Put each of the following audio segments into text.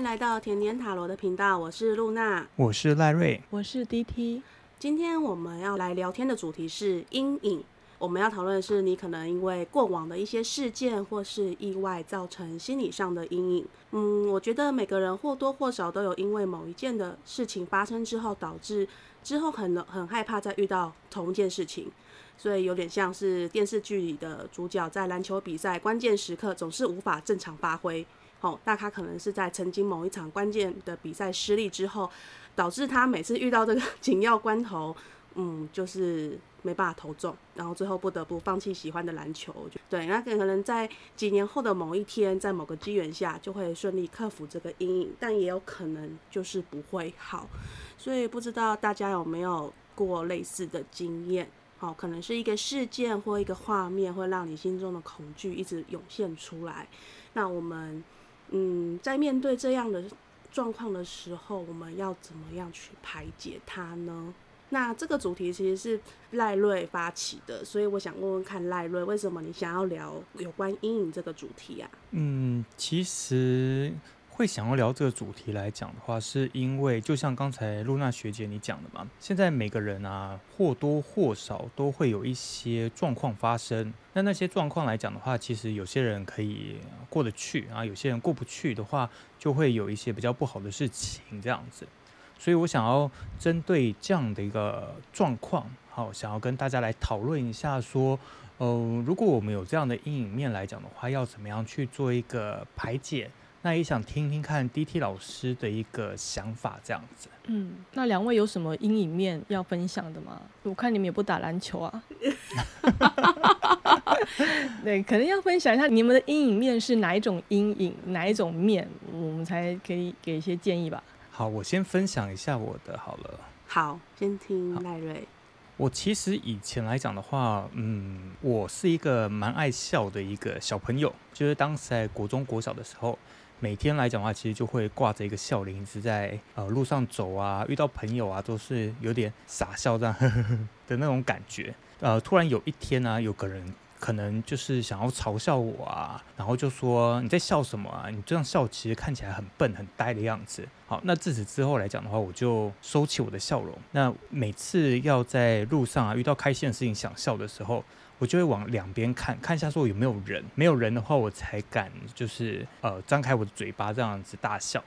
迎来到甜点塔罗的频道，我是露娜，我是赖瑞，我是 DT。今天我们要来聊天的主题是阴影。我们要讨论的是，你可能因为过往的一些事件或是意外，造成心理上的阴影。嗯，我觉得每个人或多或少都有因为某一件的事情发生之后，导致之后很很害怕再遇到同一件事情，所以有点像是电视剧里的主角在篮球比赛关键时刻总是无法正常发挥。哦，那他可能是在曾经某一场关键的比赛失利之后，导致他每次遇到这个 紧要关头，嗯，就是没办法投中，然后最后不得不放弃喜欢的篮球。对，那可能在几年后的某一天，在某个机缘下，就会顺利克服这个阴影，但也有可能就是不会好。所以不知道大家有没有过类似的经验？哦，可能是一个事件或一个画面，会让你心中的恐惧一直涌现出来。那我们。嗯，在面对这样的状况的时候，我们要怎么样去排解它呢？那这个主题其实是赖瑞发起的，所以我想问问看赖瑞，为什么你想要聊有关阴影这个主题啊？嗯，其实。会想要聊这个主题来讲的话，是因为就像刚才露娜学姐你讲的嘛，现在每个人啊或多或少都会有一些状况发生。那那些状况来讲的话，其实有些人可以过得去啊，有些人过不去的话，就会有一些比较不好的事情这样子。所以我想要针对这样的一个状况，好，想要跟大家来讨论一下，说，呃，如果我们有这样的阴影面来讲的话，要怎么样去做一个排解？那也想听听看 D T 老师的一个想法，这样子。嗯，那两位有什么阴影面要分享的吗？我看你们也不打篮球啊。对，可能要分享一下你们的阴影面是哪一种阴影，哪一种面，我们才可以给一些建议吧。好，我先分享一下我的好了。好，先听赖瑞。我其实以前来讲的话，嗯，我是一个蛮爱笑的一个小朋友，就是当时在国中、国小的时候。每天来讲的话，其实就会挂着一个笑脸，一直在呃路上走啊，遇到朋友啊，都是有点傻笑这样 的那种感觉。呃，突然有一天呢，有个人可能就是想要嘲笑我啊，然后就说你在笑什么啊？你这样笑其实看起来很笨很呆的样子。好，那自此之后来讲的话，我就收起我的笑容。那每次要在路上啊遇到开心的事情想笑的时候。我就会往两边看看一下，说有没有人，没有人的话，我才敢就是呃张开我的嘴巴这样子大笑，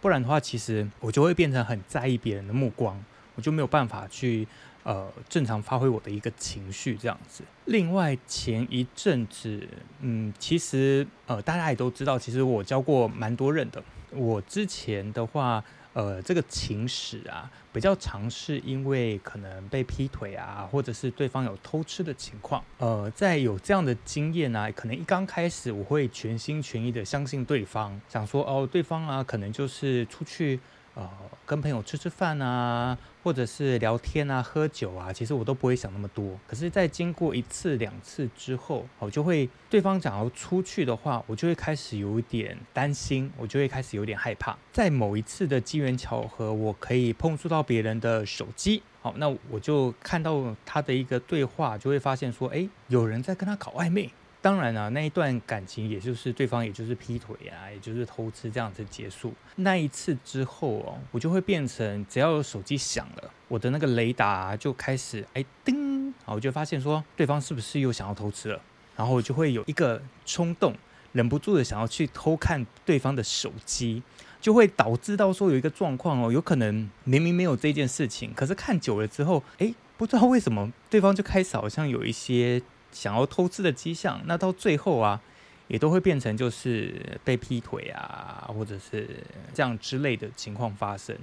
不然的话，其实我就会变成很在意别人的目光，我就没有办法去呃正常发挥我的一个情绪这样子。另外前一阵子，嗯，其实呃大家也都知道，其实我教过蛮多人的，我之前的话。呃，这个情史啊，比较常是因为可能被劈腿啊，或者是对方有偷吃的情况。呃，在有这样的经验啊，可能一刚开始我会全心全意的相信对方，想说哦，对方啊，可能就是出去。呃，跟朋友吃吃饭啊，或者是聊天啊、喝酒啊，其实我都不会想那么多。可是，在经过一次两次之后，我就会对方想要出去的话，我就会开始有一点担心，我就会开始有点害怕。在某一次的机缘巧合，我可以碰触到别人的手机，好，那我就看到他的一个对话，就会发现说，哎，有人在跟他搞暧昧。当然了，那一段感情也就是对方，也就是劈腿啊，也就是偷吃这样子结束。那一次之后哦，我就会变成只要有手机响了，我的那个雷达就开始哎叮，啊，我就发现说对方是不是又想要偷吃了，然后我就会有一个冲动，忍不住的想要去偷看对方的手机，就会导致到说有一个状况哦，有可能明明没有这件事情，可是看久了之后，哎，不知道为什么对方就开始好像有一些。想要偷吃的迹象，那到最后啊，也都会变成就是被劈腿啊，或者是这样之类的情况发生。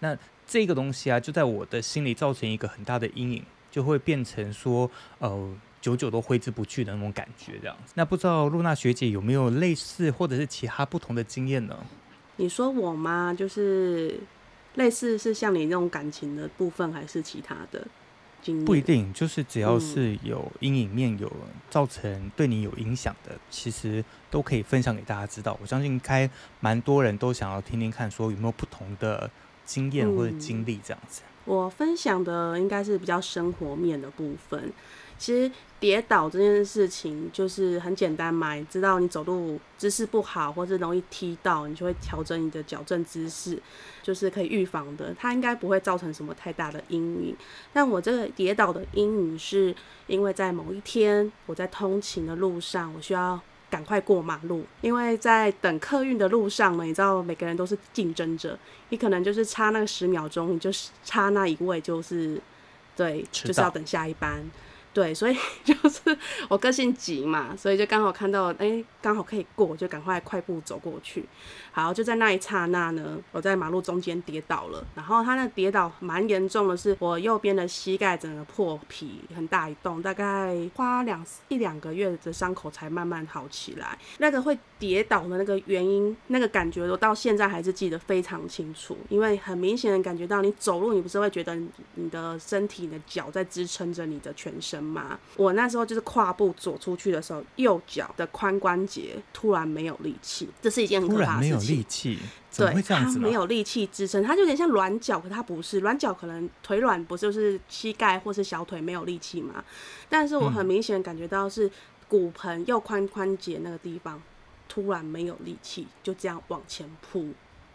那这个东西啊，就在我的心里造成一个很大的阴影，就会变成说，呃，久久都挥之不去的那种感觉，这样子。那不知道露娜学姐有没有类似或者是其他不同的经验呢？你说我吗？就是类似是像你那种感情的部分，还是其他的？不一定，就是只要是有阴影面、有造成对你有影响的，其实都可以分享给大家知道。我相信该蛮多人都想要听听看，说有没有不同的经验或者经历这样子。我分享的应该是比较生活面的部分。其实跌倒这件事情就是很简单嘛，知道你走路姿势不好或者容易踢到，你就会调整你的矫正姿势，就是可以预防的。它应该不会造成什么太大的阴影。但我这个跌倒的阴影是因为在某一天我在通勤的路上，我需要赶快过马路，因为在等客运的路上呢，你知道每个人都是竞争者，你可能就是差那个十秒钟，你就是差那一位，就是对，就是要等下一班。对，所以 就是我个性急嘛，所以就刚好看到，哎，刚好可以过，就赶快快步走过去。好，就在那一刹那呢，我在马路中间跌倒了。然后他那跌倒蛮严重的，是我右边的膝盖整个破皮很大一洞，大概花两一两个月的伤口才慢慢好起来。那个会跌倒的那个原因，那个感觉我到现在还是记得非常清楚，因为很明显的感觉到你走路，你不是会觉得你的身体、你的脚在支撑着你的全身吗？我那时候就是跨步走出去的时候，右脚的髋关节突然没有力气，这是一件很可怕的事情。力气，对，它没有力气支撑，它就有点像软脚，可它不是软脚，可能腿软不就是膝盖或是小腿没有力气嘛？但是我很明显感觉到是骨盆右髋关节那个地方突然没有力气，就这样往前扑。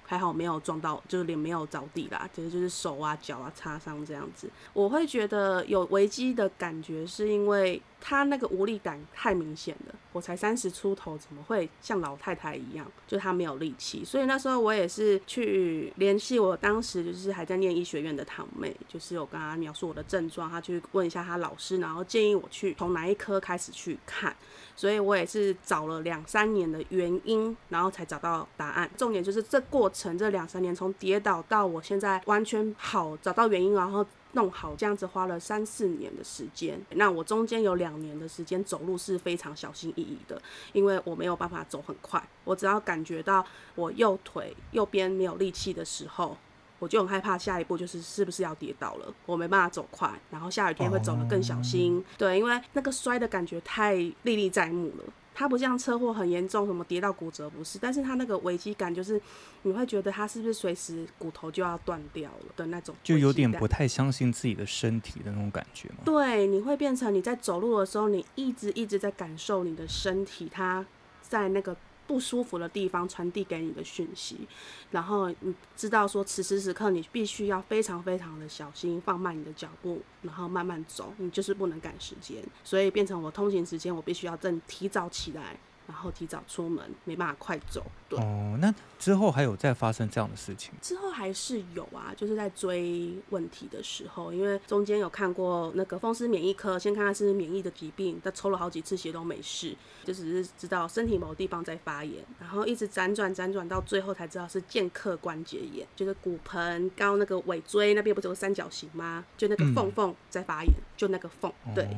还好没有撞到，就是脸没有着地啦，其实就是手啊、脚啊擦伤这样子。我会觉得有危机的感觉，是因为他那个无力感太明显了。我才三十出头，怎么会像老太太一样？就他没有力气。所以那时候我也是去联系我当时就是还在念医学院的堂妹，就是有跟她描述我的症状，她去问一下她老师，然后建议我去从哪一科开始去看。所以我也是找了两三年的原因，然后才找到答案。重点就是这过程，这两三年从跌倒到我现在完全好，找到原因，然后弄好，这样子花了三四年的时间。那我中间有两年的时间走路是非常小心翼翼的，因为我没有办法走很快，我只要感觉到我右腿右边没有力气的时候。我就很害怕，下一步就是是不是要跌倒了？我没办法走快，然后下雨天会走得更小心。对，因为那个摔的感觉太历历在目了。它不像车祸很严重，什么跌到骨折不是，但是它那个危机感就是，你会觉得它是不是随时骨头就要断掉了的那种，就有点不太相信自己的身体的那种感觉吗？对，你会变成你在走路的时候，你一直一直在感受你的身体，它在那个。不舒服的地方传递给你的讯息，然后你知道说此时此刻你必须要非常非常的小心，放慢你的脚步，然后慢慢走，你就是不能赶时间，所以变成我通勤时间我必须要正提早起来。然后提早出门，没办法快走。对哦，那之后还有再发生这样的事情？之后还是有啊，就是在追问题的时候，因为中间有看过那个风湿免疫科，先看看是免疫的疾病，他抽了好几次血都没事，就只是知道身体某地方在发炎，然后一直辗转辗转到最后才知道是剑客关节炎，就是骨盆高那个尾椎那边不是有个三角形吗？就那个缝缝在发炎，就那个缝。对，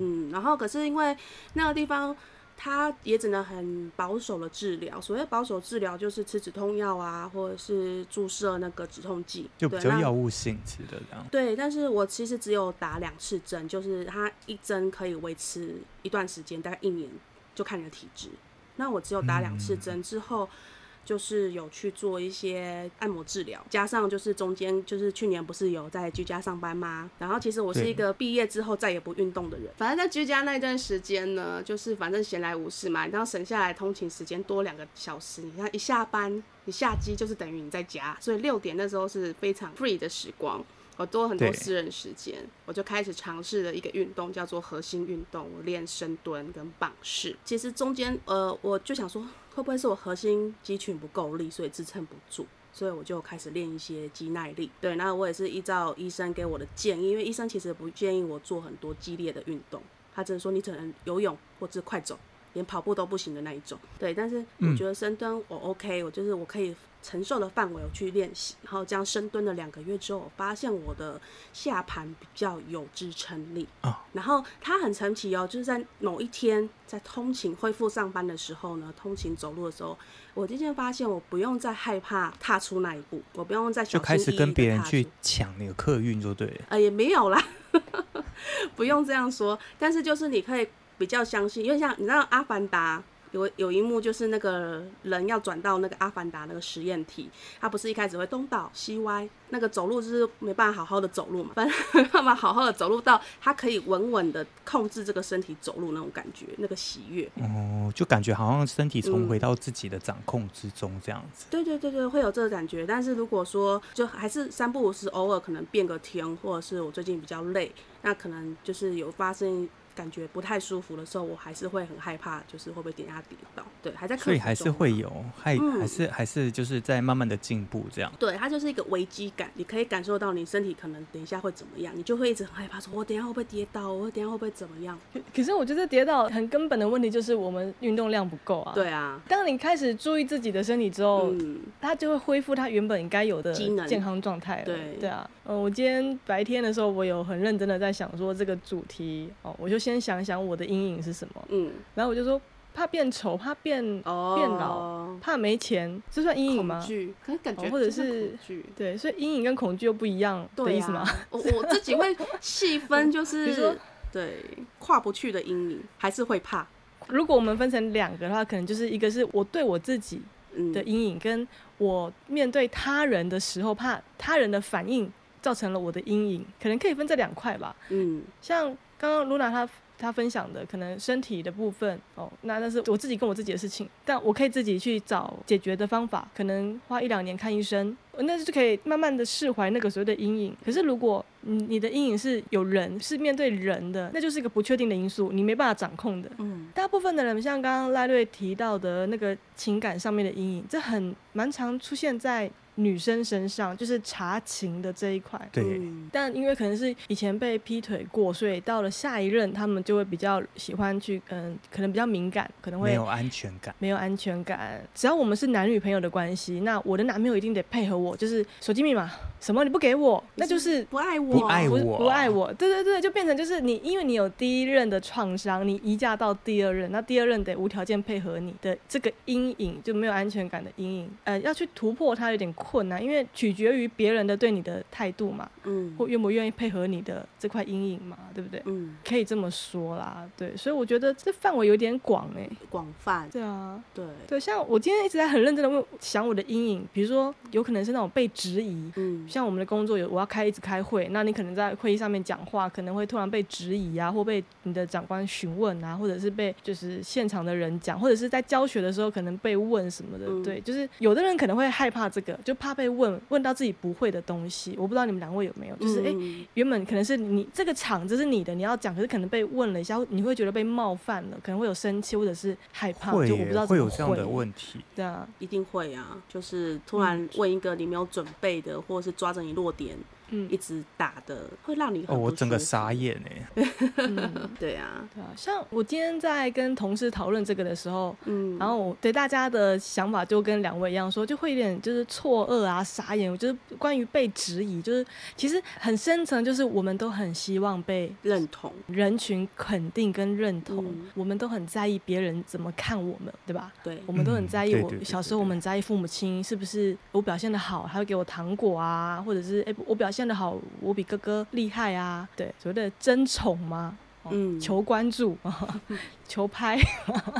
嗯，然后可是因为那个地方。他也只能很保守的治疗，所谓保守治疗就是吃止痛药啊，或者是注射那个止痛剂，就比较药物性质的这样。对，但是我其实只有打两次针，就是它一针可以维持一段时间，大概一年，就看你的体质。那我只有打两次针之后。就是有去做一些按摩治疗，加上就是中间就是去年不是有在居家上班吗？然后其实我是一个毕业之后再也不运动的人。反正在居家那段时间呢，就是反正闲来无事嘛，然后省下来通勤时间多两个小时。你看一下班，你下机就是等于你在家，所以六点那时候是非常 free 的时光。我多很多私人时间，我就开始尝试了一个运动，叫做核心运动。我练深蹲跟棒式。其实中间，呃，我就想说，会不会是我核心肌群不够力，所以支撑不住？所以我就开始练一些肌耐力。对，那我也是依照医生给我的建议，因为医生其实不建议我做很多激烈的运动，他只是说你只能游泳或者快走，连跑步都不行的那一种。对，但是我觉得深蹲我 OK，我就是我可以。承受的范围我去练习，然后这样深蹲了两个月之后，我发现我的下盘比较有支撑力啊。然后它很神奇哦，就是在某一天在通勤恢复上班的时候呢，通勤走路的时候，我渐渐发现我不用再害怕踏出那一步，我不用再就开始跟别人去抢那个客运，就对。呃，也没有啦，不用这样说。但是就是你可以比较相信，因为像你知道《阿凡达》。有有一幕就是那个人要转到那个阿凡达那个实验体，他不是一开始会东倒西歪，那个走路就是没办法好好的走路嘛，反正没办法好好的走路到他可以稳稳的控制这个身体走路那种感觉，那个喜悦。哦，就感觉好像身体重嗯回到自己的掌控之中这样子。对对对对，会有这个感觉。但是如果说就还是三不五时，偶尔可能变个天，或者是我最近比较累，那可能就是有发生感觉不太舒服的时候，我还是会很害怕，就是会不会等一下跌倒。对，还在所以还是会有，还、嗯还是还是就是在慢慢的进步这样。对，它就是一个危机感，你可以感受到你身体可能等一下会怎么样，你就会一直很害怕，说我等一下会不会跌倒，我等一下会不会怎么样？可可是我觉得跌倒很根本的问题就是我们运动量不够啊。。对啊，当你开始注意自己的身体之后，嗯，它就会恢复它原本应该有的健康状态了。对对啊，嗯，我今天白天的时候，我有很认真的在想说这个主题哦，我就先想想我的阴影是什么，嗯，然后我就说怕变丑，怕变哦，变老，怕没钱，这算阴影吗恐？惧，可是感觉哦或者是是恐惧。对，所以阴影跟恐惧又不一样的对意思吗？啊，我我自己会细分，就是对跨不去的阴影，还是会怕。如果我们分成两个的话，可能就是一个是我对我自己嗯的阴影，跟我面对他人的时候怕他人的反应造成了我的阴影，可能可以分这两块吧。嗯像刚刚露娜她她分享的，可能身体的部分哦，那那是我自己跟我自己的事情，但我可以自己去找解决的方法，可能花一两年看医生，那就可以慢慢的释怀那个所谓的阴影。可是如果你你的阴影是有人是面对人的，那就是一个不确定的因素，你没办法掌控的。嗯大部分的人，像刚刚赖瑞提到的那个情感上面的阴影，这很蛮常出现在女生身上，就是查情的这一块。对，嗯但因为可能是以前被劈腿过，所以到了下一任，他们就会比较喜欢去，嗯，可能比较敏感，可能会没有安全感。没有安全感。只要我们是男女朋友的关系，那我的男朋友一定得配合我，就是手机密码什么？你不给我，那就是不爱我，不爱不我。不爱我，对对对，就变成就是你，因为你有第一任的创伤，你移嫁到第二任，那第二任得无条件配合你的这个阴影，就没有安全感的阴影，呃，要去突破它有点困难，因为取决于别人的对你的态度嘛，嗯。或愿不愿意配合你的这块阴影嘛，对不对？嗯。可以这么说啦，对，所以我觉得这范围有点广哎、广泛，对啊，对，对，像我今天一直在很认真的问想我的阴影，比如说有可能是那种被质疑，嗯像我们的工作有我要开一直开会，那你可能在会议上面讲话，可能会突然被质疑啊，或被你的长官询问啊，或者是被就是现场的人讲，或者是在教学的时候可能被问什么的。嗯对，就是有的人可能会害怕这个，就怕被问问到自己不会的东西。我不知道你们两位有没有，就是哎，嗯原本可能是你这个场子是你的，你要讲，可是可能被问了一下，你会觉得被冒犯了，可能会有生气或者是害怕，就我不知道会有这样的问题。对啊，一定会啊，就是突然问一个你没有准备的，或者是抓着你弱点嗯一直打的，会让你很哦，我整个傻。眼哎。嗯，对啊，对啊，像我今天在跟同事讨论这个的时候，嗯，然后我对大家的想法就跟两位一样说，就会有点就是错愕啊、傻眼。就是关于被质疑，就是其实很深层，就是我们都很希望被认同，人群肯定跟认同，嗯我们都很在意别人怎么看我们，对吧？对我，们都很在意我小时候，我们在意父母亲是不是我表现的好，还会给我糖果啊，或者是哎、我表现的好，我比哥哥厉害啊，对，所谓的争宠吗？哦嗯。求关注，求拍，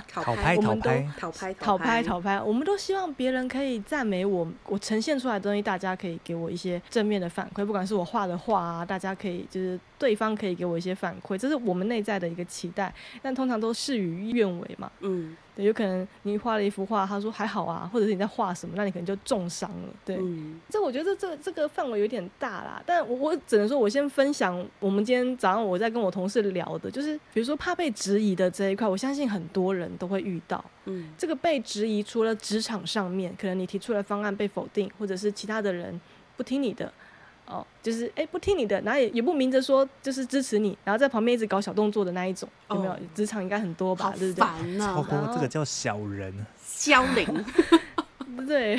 讨讨拍我们都讨拍，讨拍，讨拍，讨拍，我们都希望别人可以赞美我，我呈现出来的东西，大家可以给我一些正面的反馈，不管是我画的画啊，大家可以就是对方可以给我一些反馈，这是我们内在的一个期待，但通常都事与愿违嘛。嗯对，有可能你画了一幅画，他说还好啊，或者是你在画什么，那你可能就重伤了。对，嗯这我觉得这这个范围有点大啦，但我我只能说，我先分享我们今天早上我在跟我同事聊的，就是比如说怕被质疑的这一块，我相信很多人都会遇到。嗯这个被质疑，除了职场上面，可能你提出来方案被否定，或者是其他的人不听你的，哦，就是哎不听你的，然后也也不明着说就是支持你，然后在旁边一直搞小动作的那一种，有没有哦？职场应该很多吧好，对不对？烦超呐，多这个叫小人。凋零，对，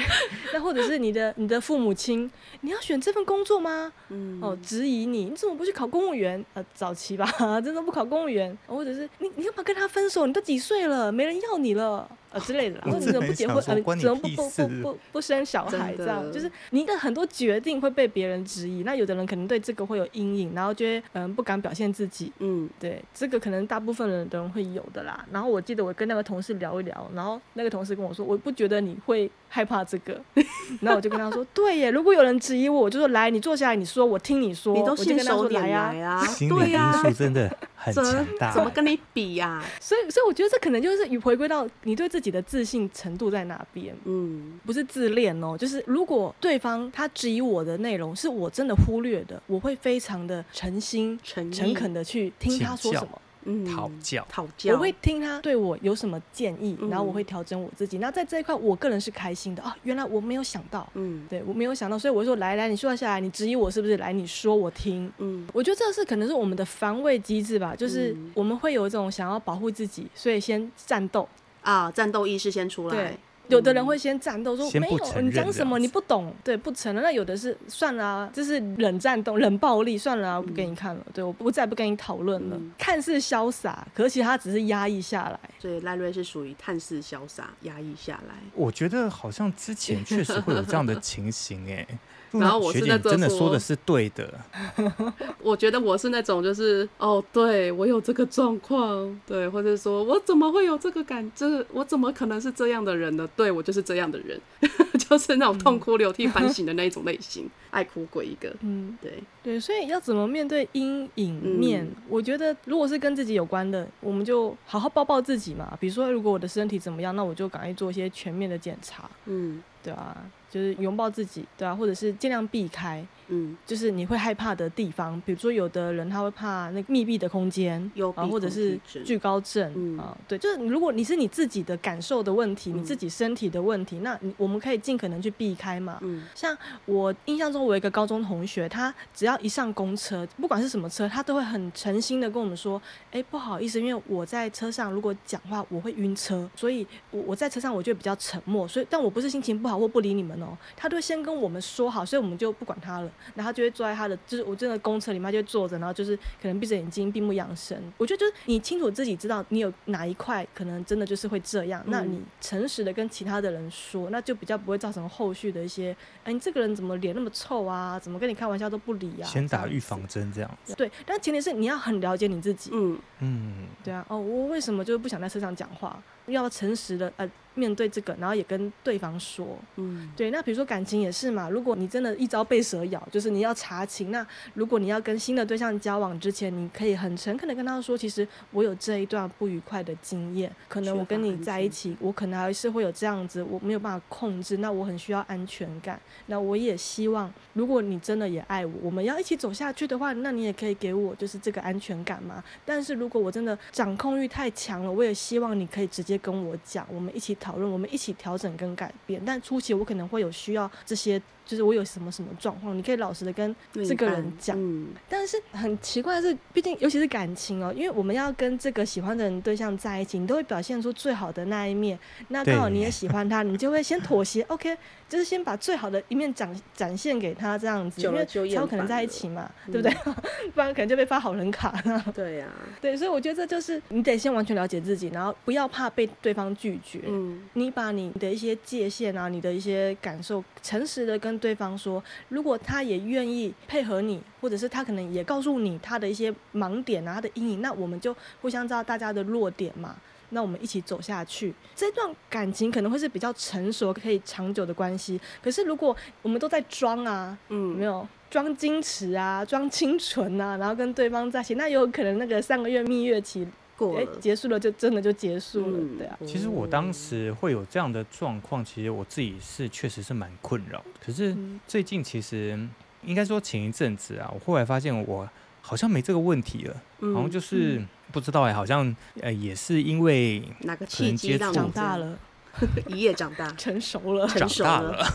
那或者是你的你的父母亲，你要选这份工作吗？嗯哦，质疑你，你怎么不去考公务员？呃，早期吧，真的不考公务员，或者是你你干嘛跟他分手？你都几岁了，没人要你了。呃之类的啦，或者你怎么不结婚，呃，怎么不不不不不生小孩这样，就是你的很多决定会被别人质疑，那有的人可能对这个会有阴影，然后觉得嗯不敢表现自己，嗯，对，这个可能大部分人的人会有的啦。然后我记得我跟那个同事聊一聊，然后那个同事跟我说，我不觉得你会害怕这个。然后我就跟他说，对耶，如果有人质疑我，我就说来，你坐下来，你说，我听你说。你都我就跟他信手拈说来啊。来啊，心理因对呀、素 真的很怎强大怎。么跟你比呀、所以，所以我觉得这可能就是回归到你对自己的自信程度在哪边。嗯不是自恋哦，就是如果对方他质疑我的内容是我真的忽略的，我会非常的诚心、诚诚恳的去听他说什么。嗯讨教讨教，我会听他对我有什么建议，嗯然后我会调整我自己。那在这一块，我个人是开心的啊，原来我没有想到，嗯对我没有想到，所以我说来来，你说下来，你质疑我是不是？来，你说我听。嗯我觉得这是可能是我们的防卫机制吧，就是嗯我们会有一种想要保护自己，所以先战斗。啊，战斗意识先出来对，有的人会先战斗，说先没有，你讲什么你不懂，对，不承认。那有的是算了啊，就是冷战斗、冷暴力，算了啊，我不给你看了，对我不再不跟你讨论了。嗯看似潇洒，可是其实他只是压抑下来。所以赖瑞是属于看似潇洒，压抑下来。我觉得好像之前确实会有这样的情形哎。然后我是那种真的说说的是对的，我觉得我是那种就是哦，对我有这个状况，对，或者说我怎么会有这个感，就是我怎么可能是这样的人呢？对我就是这样的人，就是那种痛哭流涕反省的那一种类型，爱哭鬼一个。嗯，对，对，所以要怎么面对阴影面？嗯。我觉得如果是跟自己有关的，我们就好好抱抱自己嘛。比如说，如果我的身体怎么样，那我就赶快做一些全面的检查，嗯。对啊，就是拥抱自己，对啊，或者是尽量避开。嗯，就是你会害怕的地方，比如说有的人他会怕那个密闭的空间，啊，或者是恐惧高症、嗯啊，对，就是如果你是你自己的感受的问题，你嗯自己身体的问题，那你我们可以尽可能去避开嘛。嗯像我印象中，我有一个高中同学，他只要一上公车，不管是什么车，他都会很诚心的跟我们说：“哎，不好意思，因为我在车上如果讲话我会晕车，所以我我在车上我就比较沉默，所以但我不是心情不好或不理你们哦，他都会先跟我们说好，所以我们就不管他了，然后他就会坐在他的就是我真的公车里面他就会坐着，然后就是可能闭着眼睛闭目养神。我觉得就是你清楚自己知道你有哪一块可能真的就是会这样，那嗯你诚实的跟其他的人说，那就比较不会造成后续的一些，哎，你这个人怎么脸那么臭啊？怎么跟你开玩笑都不理啊？先打预防针这样子。对，但前提是你要很了解你自己。嗯嗯，对啊，哦，我为什么就是不想在车上讲话？要诚实的呃面对这个，然后也跟对方说。嗯对，那比如说感情也是嘛，如果你真的一朝被蛇咬，就是你要查情。那如果你要跟新的对象交往之前，你可以很诚恳的跟他说，其实我有这一段不愉快的经验，可能我跟你在一起，我可能还是会有这样子，我没有办法控制，那我很需要安全感。那我也希望，如果你真的也爱我，我们要一起走下去的话，那你也可以给我就是这个安全感嘛。但是如果我真的掌控欲太强了，我也希望你可以直接跟我讲，我们一起讨论，我们一起调整跟改变。但初期我可能会有需要这些，就是我有什么什么状况，你可以老实的跟这个人讲。嗯但是很奇怪的是，毕竟尤其是感情哦，因为我们要跟这个喜欢的人对象在一起，你都会表现出最好的那一面。那刚好你也喜欢他，你就会先妥协，OK，就是先把最好的一面展展现给他，这样子，因为才有可能在一起嘛，嗯对不对？不然可能就被发好人卡。对呀、对，所以我觉得这就是你得先完全了解自己，然后不要怕被对方拒绝。嗯你把你的一些界限啊，你的一些感受，诚实的跟对方说。如果他也愿意配合你，或者是他可能也告诉你他的一些盲点啊，他的阴影，那我们就互相知道大家的弱点嘛。那我们一起走下去，这段感情可能会是比较成熟、可以长久的关系。可是如果我们都在装啊，嗯没嗯，有装矜持啊，装清纯啊，然后跟对方在一起，那有可能那个三个月蜜月期，哎、过了，结束了就真的就结束了，嗯。对啊。其实我当时会有这样的状况，其实我自己是确实是蛮困扰。可是嗯。最近其实应该说前一阵子啊，我后来发现我好像没这个问题了，嗯好像就是不知道哎、好像呃也是因为哪个可契机长大了，一夜长大。成熟了，长成熟了。大了，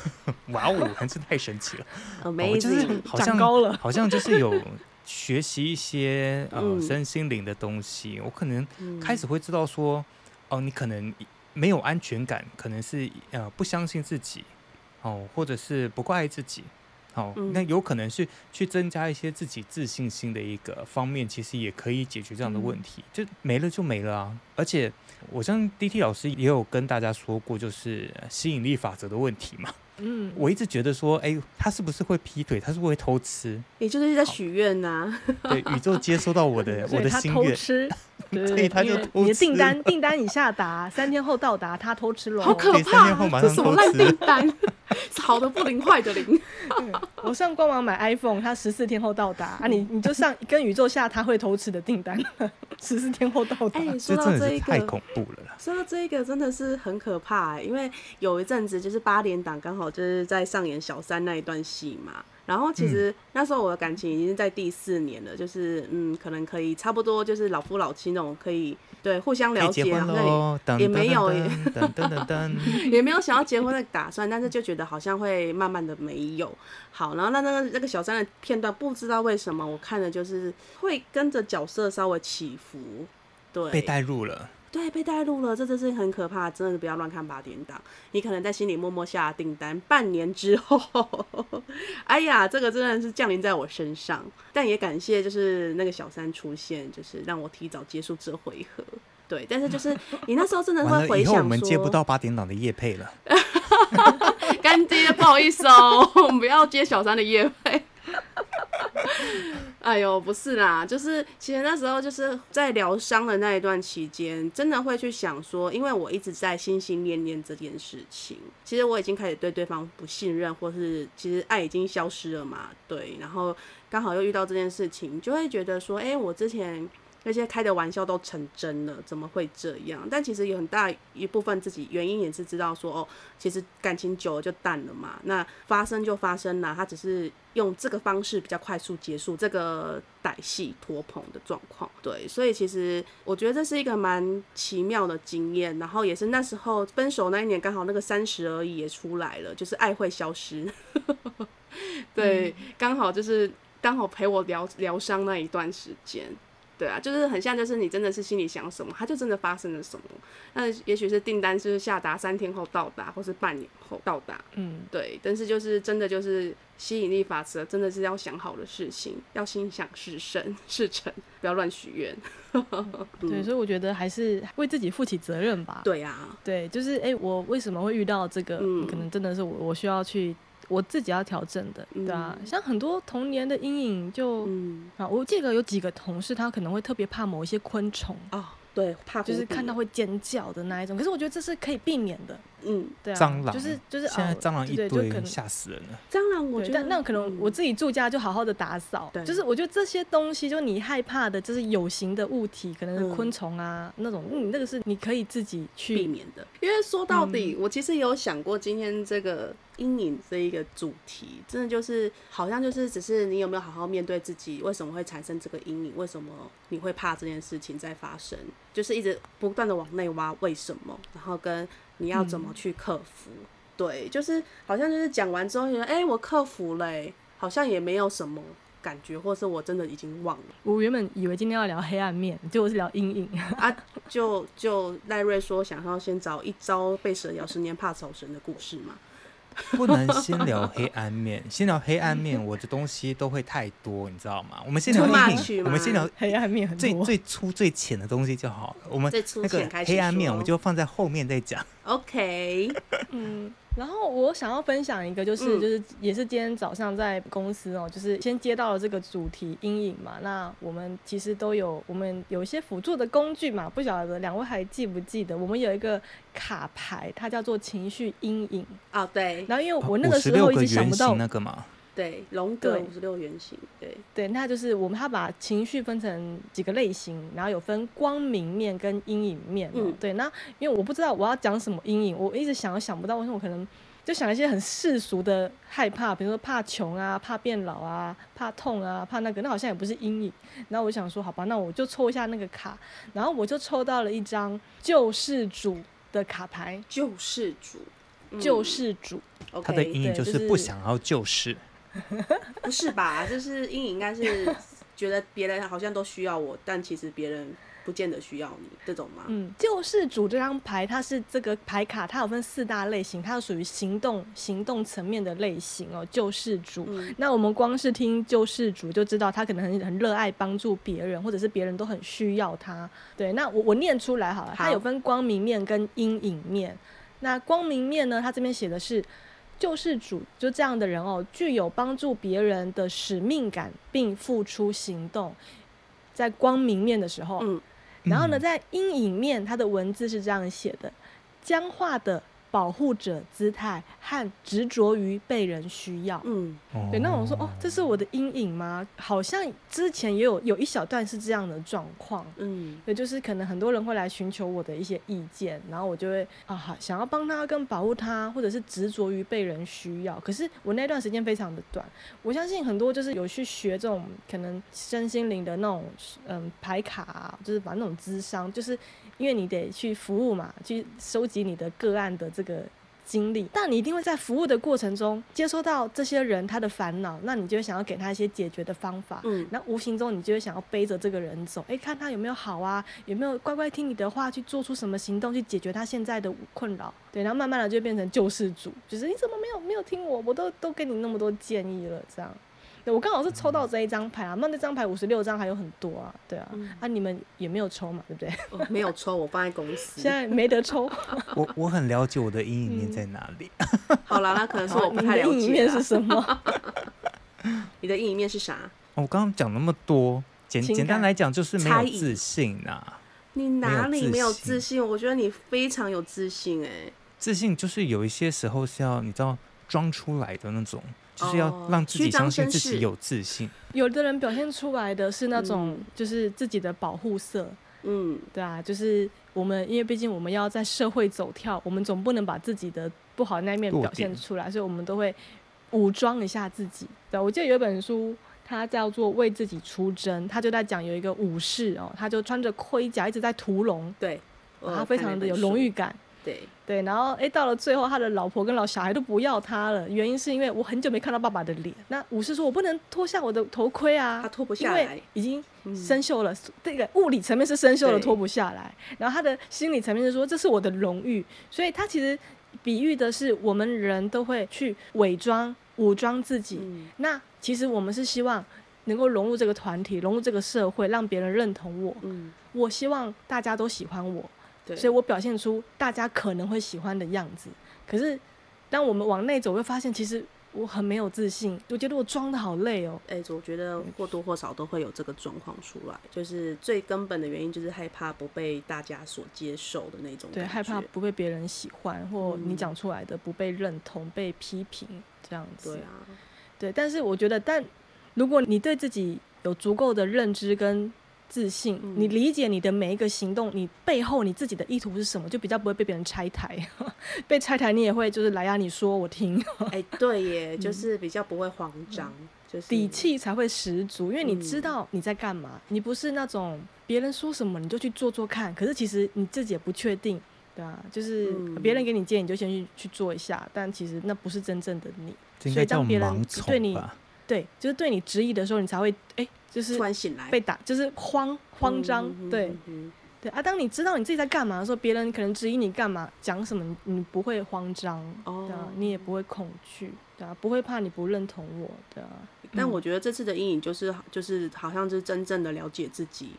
哇哦，真是太神奇了。我就是好像高了。好像就是有学习一些呃嗯身心灵的东西，我可能嗯开始会知道说，哦，你可能没有安全感，可能是呃不相信自己，哦，或者是不够爱自己，好、嗯那有可能是去增加一些自己自信心的一个方面，其实也可以解决这样的问题。就没了就没了啊！而且我像 DT 老师也有跟大家说过，就是吸引力法则的问题嘛。嗯，我一直觉得说，哎、他是不是会劈腿？他是不是会偷吃？也就是在许愿呐，对，宇宙接收到我的 我以他偷的心愿，吃，对所以他就你的订单订单已下达，三天后到达，他偷吃了。好可怕天后马啊！这什么烂订单？好的不灵，坏的灵。嗯我上官网买 iPhone，它十四天后到达啊，你你就上跟宇宙下他会偷吃的订单，十四天后到达。哎，这说到这一个，太恐怖了啦。说到这一个真的是很可怕、欸，因为有一阵子就是八点档刚好就是在上演小三那一段戏嘛。然后其实那时候我的感情已经是在第四年了，就是嗯，可能可以差不多就是老夫老妻那种，可以对互相了解，可以结婚好像也没有噔噔噔噔噔，也没有想要结婚的打算，但是就觉得好像会慢慢的没有。好，然后那那个那个小三的片段，不知道为什么我看的就是会跟着角色稍微起伏，对，被带入了。对，被带入了，这真是很可怕，真的不要乱看八点档。你可能在心里默默下订单，半年之后，哎呀，这个真的是降临在我身上。但也感谢就是那个小三出现，就是让我提早结束这回合。对，但是就是你那时候真的会回想说，以后我们接不到八点档的夜配了。干爹，不好意思哦，我们不要接小三的业费。哎呦，不是啦，就是其实那时候就是在疗伤的那一段期间，真的会去想说，因为我一直在心心念念这件事情，其实我已经开始对对方不信任，或是其实爱已经消失了嘛，对，然后刚好又遇到这件事情，就会觉得说，哎、我之前那些开的玩笑都成真了，怎么会这样？但其实有很大一部分自己原因也是知道说，哦，其实感情久了就淡了嘛。那发生就发生了，他只是用这个方式比较快速结束这个歹戏拖棚的状况。对，所以其实我觉得这是一个蛮奇妙的经验。然后也是那时候分手那一年，刚好那个三十而已也出来了，就是爱会消失。对，刚好就是刚好陪我疗疗伤那一段时间。对啊，就是很像，就是你真的是心里想什么，它就真的发生了什么。那也许是订单是下达三天后到达，或是半年后到达。嗯，对，但是就是真的就是吸引力法则，真的是要想好的事情，要心想事成事成，不要乱许愿。对，所以我觉得还是为自己负起责任吧。对啊，对，就是哎、我为什么会遇到这个？嗯可能真的是我我需要去我自己要调整的，对啊。嗯像很多童年的阴影就，嗯，啊，我记得有几个同事，他可能会特别怕某一些昆虫，哦，对，怕就是看到会尖叫的那一种。可是我觉得这是可以避免的，嗯，对啊，蟑螂就是就是现在哦蟑螂一对对就可堆，能吓死人了。蟑螂我，觉得那可能我嗯自己住家就好好的打扫，对就是我觉得这些东西，就你害怕的，就是有形的物体，可能是嗯昆虫啊、那种，嗯，那个是你可以自己去避，免的。因为说到嗯底，我其实有想过今天这个阴影这一个主题，真的就是好像就是只是你有没有好好面对自己，为什么会产生这个阴影？为什么你会怕这件事情在发生？就是一直不断的往内挖为什么，然后跟你要怎么去克服。对，就是好像就是讲完之后觉得，哎、我克服了、欸，好像也没有什么感觉，或是我真的已经忘了。我原本以为今天要聊黑暗面，结果是聊阴影。啊，就就赖瑞说想要先找一招被蛇咬十年怕草绳的故事嘛。不能先聊黑暗面，先聊黑暗面，我的东西都会太多，你知道吗？我们先聊阴影，我们先聊黑暗面最，最粗最浅的东西就好了。我们最粗那个浅开始黑暗面，我们就放在后面再讲。OK，嗯。然后我想要分享一个，就是、嗯就是也是今天早上在公司哦，就是先接到了这个主题阴影嘛。那我们其实都有我们有一些辅助的工具嘛，不晓得两位还记不记得？我们有一个卡牌，它叫做情绪阴影。哦对然后因为我那个时候一直想不到形那个嘛，对，龙格五十六圆形，对，对，那就是我们他把情绪分成几个类型，然后有分光明面跟阴影面、哦。嗯对，那因为我不知道我要讲什么阴影，我一直想都想不到，为什么我可能就想一些很世俗的害怕，比如说怕穷啊、怕变老啊、怕痛啊、怕那个，那好像也不是阴影。然后我想说，好吧，那我就抽一下那个卡，然后我就抽到了一张救世主的卡牌，救世主，嗯救世主。OK，它的阴影就对就是是不想要救世。不是吧？就是阴影应该是觉得别人好像都需要我，但其实别人不见得需要你这种吗？嗯，救世主这张牌，它是这个牌卡，它有分四大类型，它有属于行动行动层面的类型哦。救世主，嗯那我们光是听救世主就知道他可能很很热爱帮助别人，或者是别人都很需要他。对，那我我念出来好了，好它有分光明面跟阴影面。那光明面呢，它这边写的是。救世主就这样的人哦，具有帮助别人的使命感，并付出行动。在光明面的时候，嗯然后呢，嗯在阴影面，他的文字是这样写的：僵化的保护者姿态和执着于被人需要。嗯对，那我说哦，这是我的阴影吗？好像之前也有有一小段是这样的状况。嗯对，就是可能很多人会来寻求我的一些意见，然后我就会啊，好想要帮他跟保护他，或者是执着于被人需要。可是我那段时间非常的短，我相信很多就是有去学这种可能身心灵的那种嗯牌卡、啊，就是把那种智商，就是因为你得去服务嘛，去收集你的个案的这个经历，但你一定会在服务的过程中接收到这些人他的烦恼，那你就会想要给他一些解决的方法。嗯那无形中你就会想要背着这个人走，哎，看他有没有好啊，有没有乖乖听你的话去做出什么行动去解决他现在的困扰，对，然后慢慢的就变成救世主，就是你怎么没有没有听我，我都都给你那么多建议了，这样。对我刚好是抽到这一张牌啊，那那张牌五十六张还有很多啊，对啊，嗯啊你们也没有抽嘛，对不对？哦没有抽，我放在公司 现。在没得抽，我我很了解我的阴影面在哪里。好啦，那可能是我不太了解的阴影面是。什么？你的阴影面是啥？哦我刚刚讲那么多，简简单来讲就是没有自信呐、你哪里没有自自信？我觉得你非常有自信哎、自信就是有一些时候是要你知道装出来的那种，就是要哦让自己相信自己有自信。有的人表现出来的是那种嗯就是自己的保护色，嗯对啊，就是我们，因为毕竟我们要在社会走跳，我们总不能把自己的不好的那一面表现出来，所以我们都会武装一下自己。对，我记得有一本书，它叫做《为自己出征》，他就在讲有一个武士哦，他就穿着盔甲一直在屠龙，对，他非常的有荣誉。感。对，对，然后哎，到了最后，他的老婆跟老小孩都不要他了，原因是因为我很久没看到爸爸的脸。那武士说：“我不能脱下我的头盔啊，他脱不因为下来。已经嗯生锈了，这个物理层面是生锈了，脱不下来。然后他的心理层面是说，这是我的荣誉，所以他其实比喻的是我们人都会去伪装、武装自己。嗯那其实我们是希望能够融入这个团体，融入这个社会，让别人认同我。嗯，我希望大家都喜欢我，对，所以我表现出大家可能会喜欢的样子。可是当我们往内走，会发现其实我很没有自信，我觉得我装的好累哦。哎、我觉得或多或少都会有这个状况出来，就是最根本的原因就是害怕不被大家所接受的那种对，害怕不被别人喜欢，或你嗯讲出来的不被认同、被批评这样子。对啊，对但是我觉得，但如果你对自己有足够的认知跟自信，嗯你理解你的每一个行动，你背后你自己的意图是什么，就比较不会被别人拆台。被拆台，你也会就是来呀、你说我听，哎、对耶，就是比较不会慌张，就是嗯底气才会十足，因为你知嗯道你在干嘛，你不是那种别人说什么你就去做做看，可是其实你自己也不确定。对啊，就是嗯别人给你建议，你就先去去做一下，但其实那不是真正的你。应该叫所以当别人盲对你从吧？对，就是对你质疑的时候，你才会哎，就是突然醒来，被打，就是慌慌张。嗯对嗯嗯对啊，当你知道你自己在干嘛的时候，别人可能质疑你干嘛，讲什么，你你不会慌张，哦对啊，你也不会恐惧，对啊，不会怕你不认同我，对啊。但我觉得这次的阴影就是就是好像是真正的了解自己，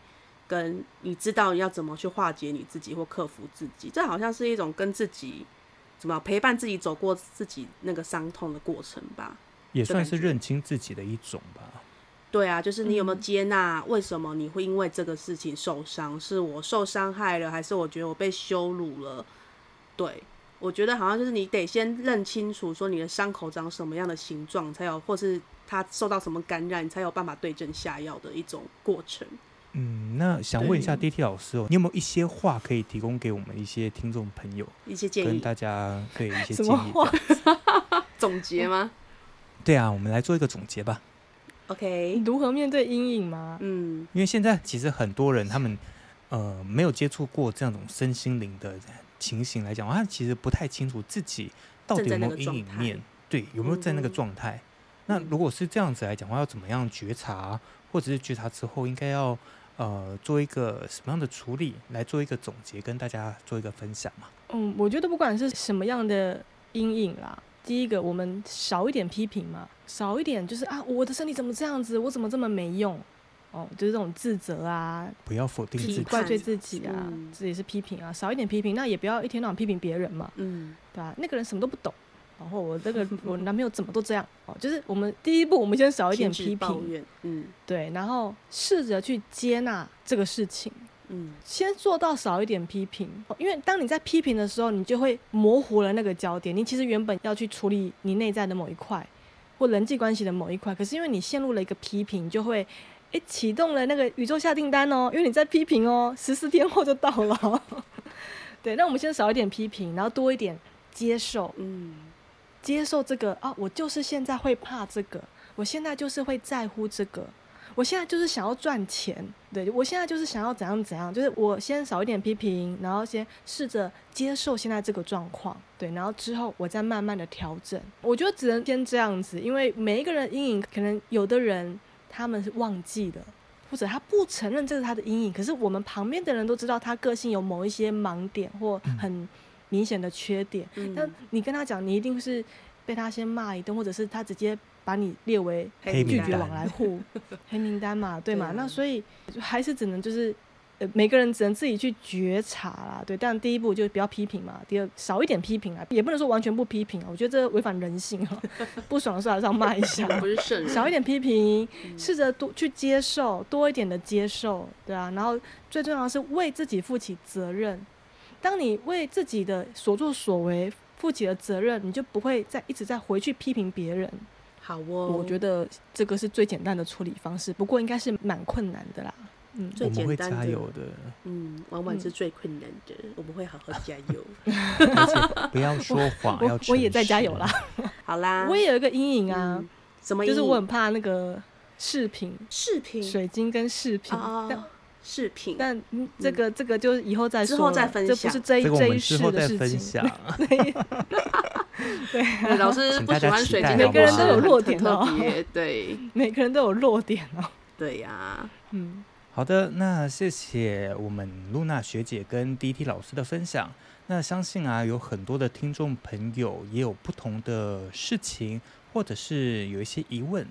跟你知道要怎么去化解你自己或克服自己，这好像是一种跟自己怎么陪伴自己走过自己那个伤痛的过程吧。也算是认清自己的一种吧。对啊，就是你有没有嗯接纳？为什么你会因为这个事情受伤？是我受伤害了，还是我觉得我被羞辱了？对，我觉得好像就是你得先认清楚，说你的伤口长什么样的形状，才有，或是它受到什么感染，你才有办法对症下药的一种过程。嗯，那想问一下对 DT 老师哦，你有没有一些话可以提供给我们一些听众朋友，一些建议跟大家对一些什建议？总结吗对啊，我们来做一个总结吧。？OK，如何面对阴影吗？嗯，因为现在其实很多人他们呃没有接触过这样种身心灵的情形来讲，他其实不太清楚自己到底有没有阴影面，对，有没有在那个状态。那如果是这样子来讲的话，要怎么样觉察，或者是觉察之后应该要呃做一个什么样的处理，来做一个总结，跟大家做一个分享嘛？嗯，我觉得不管是什么样的阴影啦，第一个我们少一点批评嘛，少一点就是啊，我的身体怎么这样子，我怎么这么没用？哦，就是这种自责啊，不要否定自己，怪罪自己啊，嗯。这也是批评啊，少一点批评，那也不要一天到晚批评别人嘛，嗯。对吧、那个人什么都不懂，然后我这个 我男朋友怎么都这样，哦，就是我们第一步，我们先少一点批评，嗯。对，然后试着去接纳这个事情。嗯先做到少一点批评，哦因为当你在批评的时候，你就会模糊了那个焦点。你其实原本要去处理你内在的某一块，或人际关系的某一块，可是因为你陷入了一个批评，你就会诶启动了那个宇宙下订单哦，因为你在批评哦，十四天后就到了哦。对，那我们先少一点批评，然后多一点接受，嗯接受这个啊，我就是现在会怕这个，我现在就是会在乎这个，我现在就是想要赚钱，对我现在就是想要怎样怎样，就是我先少一点批评，然后先试着接受现在这个状况，对，然后之后我再慢慢的调整。我觉得只能先这样子，因为每一个人阴影，可能有的人他们是忘记了。或者他不承认这是他的阴影，可是我们旁边的人都知道他个性有某一些盲点或很明显的缺点，那嗯，你跟他讲，你一定是被他先骂一顿，或者是他直接把你列为黑拒绝往来户、黑名单嘛，对嘛？那所以就还是只能就是。呃，每个人只能自己去觉察啦，对。但第一步就是不要批评嘛，第二少一点批评啊，也不能说完全不批评啊，我觉得这违反人性啊，不爽的时候还是要骂一下。不是圣人，少一点批评，嗯试着多去接受，多一点的接受，对啊。然后最重要的是为自己负起责任。当你为自己的所作所为负起了责任，你就不会再一直在回去批评别人。好哦，我觉得这个是最简单的处理方式，不过应该是蛮困难的啦。嗯，最简单的。加油的，嗯，往往是最困难的，我们会好好加油。而且不要说谎，要我我也在加油啦。好啦，我也有一个阴影啊，嗯什么就是我很怕那个饰品、视频水晶跟饰品。但哦，视频，但嗯这个这个就是以后再说，之后再分享这不是享这一这一世之后再的事情。分享。对 老师不喜欢水晶，每个人都有弱点哦，对 每个人都有弱点哦。对呀，嗯，好的，那谢谢我们露娜学姐跟 DT 老师的分享。那相信啊，有很多的听众朋友也有不同的事情，或者是有一些疑问。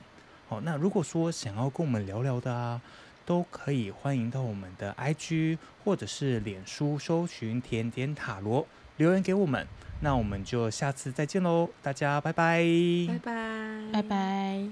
好，那如果说想要跟我们聊聊的啊，都可以欢迎到我们的 ig 或者是脸书搜寻甜点塔罗留言给我们那我们就下次再见喽大家拜拜。拜拜。拜拜。